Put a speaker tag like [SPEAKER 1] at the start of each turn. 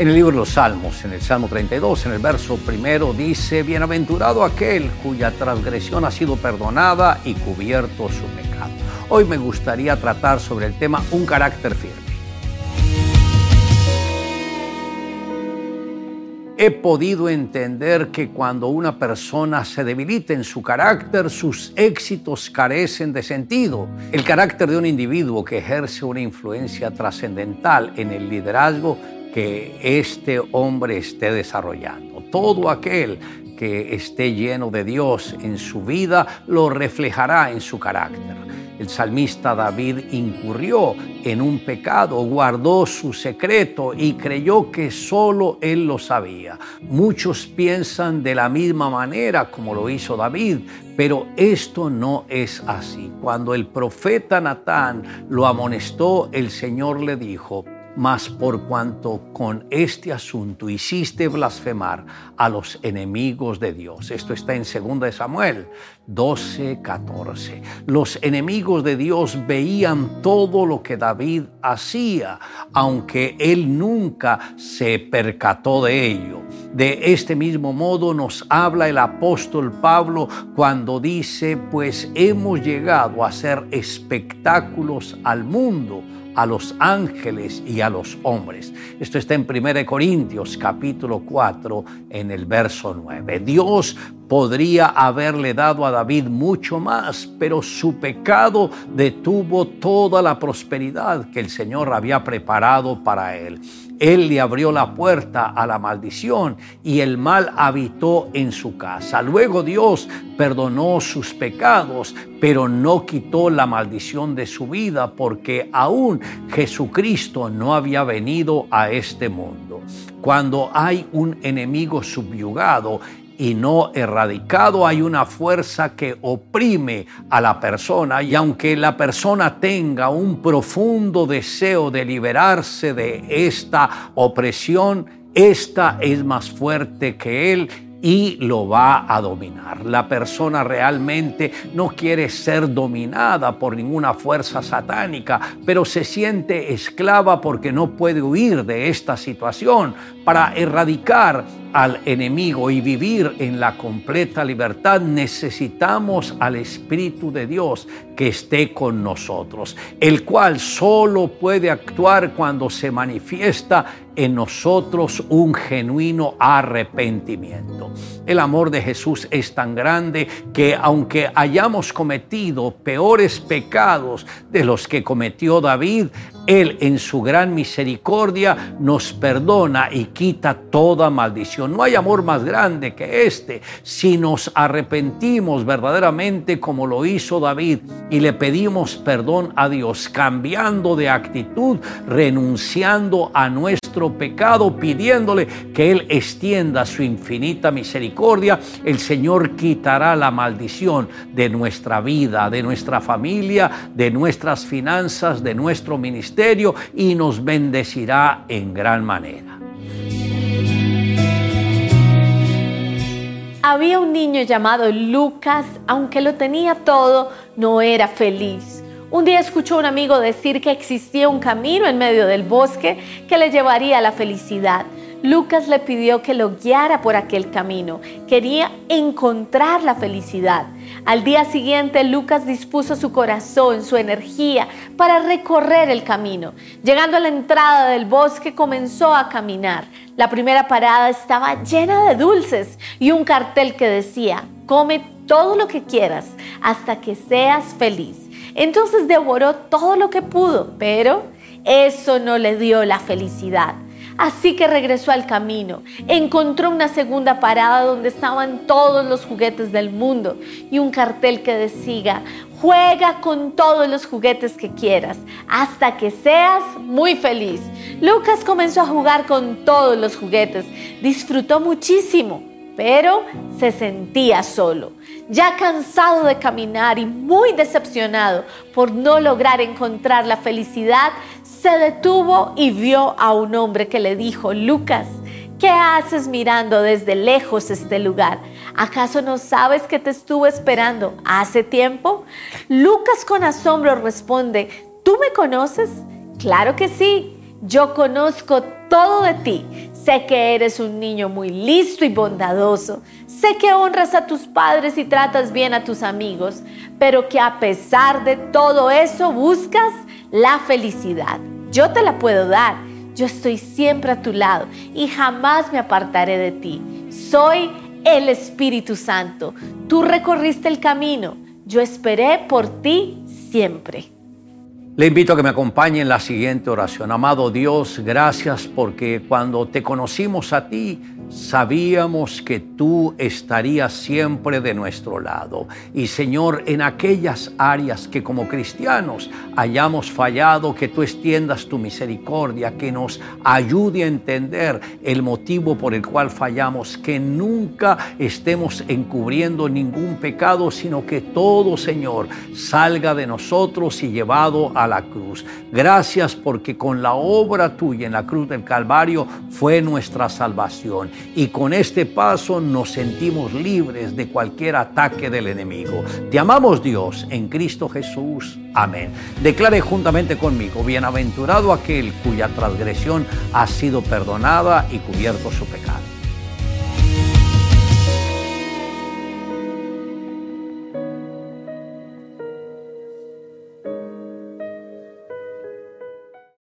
[SPEAKER 1] En el libro de los Salmos, en el Salmo 32, en el verso primero, dice, Bienaventurado aquel cuya transgresión ha sido perdonada y cubierto su pecado. Hoy me gustaría tratar sobre el tema un carácter firme. he podido entender que cuando una persona se debilita en su carácter, sus éxitos carecen de sentido. El carácter de un individuo que ejerce una influencia trascendental en el liderazgo que este hombre esté desarrollando. Todo aquel que esté lleno de Dios en su vida lo reflejará en su carácter. El salmista David incurrió en un pecado, guardó su secreto y creyó que solo él lo sabía. Muchos piensan de la misma manera como lo hizo David, pero esto no es así. Cuando el profeta Natán lo amonestó, el Señor le dijo, mas por cuanto con este asunto hiciste blasfemar a los enemigos de Dios. Esto está en 2 Samuel 12, 14. Los enemigos de Dios veían todo lo que David hacía, aunque él nunca se percató de ello. De este mismo modo nos habla el apóstol Pablo cuando dice, pues hemos llegado a hacer espectáculos al mundo a los ángeles y a los hombres. Esto está en 1 Corintios capítulo 4 en el verso 9. Dios podría haberle dado a David mucho más, pero su pecado detuvo toda la prosperidad que el Señor había preparado para él. Él le abrió la puerta a la maldición y el mal habitó en su casa. Luego Dios perdonó sus pecados, pero no quitó la maldición de su vida porque aún Jesucristo no había venido a este mundo. Cuando hay un enemigo subyugado, y no erradicado, hay una fuerza que oprime a la persona y aunque la persona tenga un profundo deseo de liberarse de esta opresión, esta es más fuerte que él y lo va a dominar. La persona realmente no quiere ser dominada por ninguna fuerza satánica, pero se siente esclava porque no puede huir de esta situación. Para erradicar al enemigo y vivir en la completa libertad, necesitamos al Espíritu de Dios que esté con nosotros, el cual solo puede actuar cuando se manifiesta en nosotros un genuino arrepentimiento. El amor de Jesús es tan grande que aunque hayamos cometido peores pecados de los que cometió David, Él en su gran misericordia nos perdona y quita toda maldición. No hay amor más grande que este. Si nos arrepentimos verdaderamente como lo hizo David y le pedimos perdón a Dios, cambiando de actitud, renunciando a nuestro pecado, pidiéndole que Él extienda su infinita misericordia, el Señor quitará la maldición de nuestra vida, de nuestra familia, de nuestras finanzas, de nuestro ministerio y nos bendecirá en gran manera.
[SPEAKER 2] Había un niño llamado Lucas, aunque lo tenía todo, no era feliz. Un día escuchó a un amigo decir que existía un camino en medio del bosque que le llevaría a la felicidad. Lucas le pidió que lo guiara por aquel camino. Quería encontrar la felicidad. Al día siguiente, Lucas dispuso su corazón, su energía para recorrer el camino. Llegando a la entrada del bosque, comenzó a caminar. La primera parada estaba llena de dulces y un cartel que decía, come todo lo que quieras hasta que seas feliz. Entonces devoró todo lo que pudo, pero eso no le dio la felicidad. Así que regresó al camino. Encontró una segunda parada donde estaban todos los juguetes del mundo y un cartel que decía, juega con todos los juguetes que quieras hasta que seas muy feliz. Lucas comenzó a jugar con todos los juguetes. Disfrutó muchísimo, pero se sentía solo. Ya cansado de caminar y muy decepcionado por no lograr encontrar la felicidad, se detuvo y vio a un hombre que le dijo, Lucas, ¿qué haces mirando desde lejos este lugar? ¿Acaso no sabes que te estuve esperando hace tiempo? Lucas con asombro responde, ¿tú me conoces? Claro que sí. Yo conozco todo de ti. Sé que eres un niño muy listo y bondadoso. Sé que honras a tus padres y tratas bien a tus amigos, pero que a pesar de todo eso buscas la felicidad. Yo te la puedo dar. Yo estoy siempre a tu lado y jamás me apartaré de ti. Soy el Espíritu Santo. Tú recorriste el camino. Yo esperé por ti siempre.
[SPEAKER 1] Le invito a que me acompañe en la siguiente oración. Amado Dios, gracias porque cuando te conocimos a ti, sabíamos que tú estarías siempre de nuestro lado. Y Señor, en aquellas áreas que como cristianos hayamos fallado, que tú extiendas tu misericordia, que nos ayude a entender el motivo por el cual fallamos, que nunca estemos encubriendo ningún pecado, sino que todo, Señor, salga de nosotros y llevado a la cruz. Gracias porque con la obra tuya en la cruz del Calvario fue nuestra salvación y con este paso nos sentimos libres de cualquier ataque del enemigo. Te amamos Dios en Cristo Jesús. Amén. Declare juntamente conmigo, bienaventurado aquel cuya transgresión ha sido perdonada y cubierto su pecado.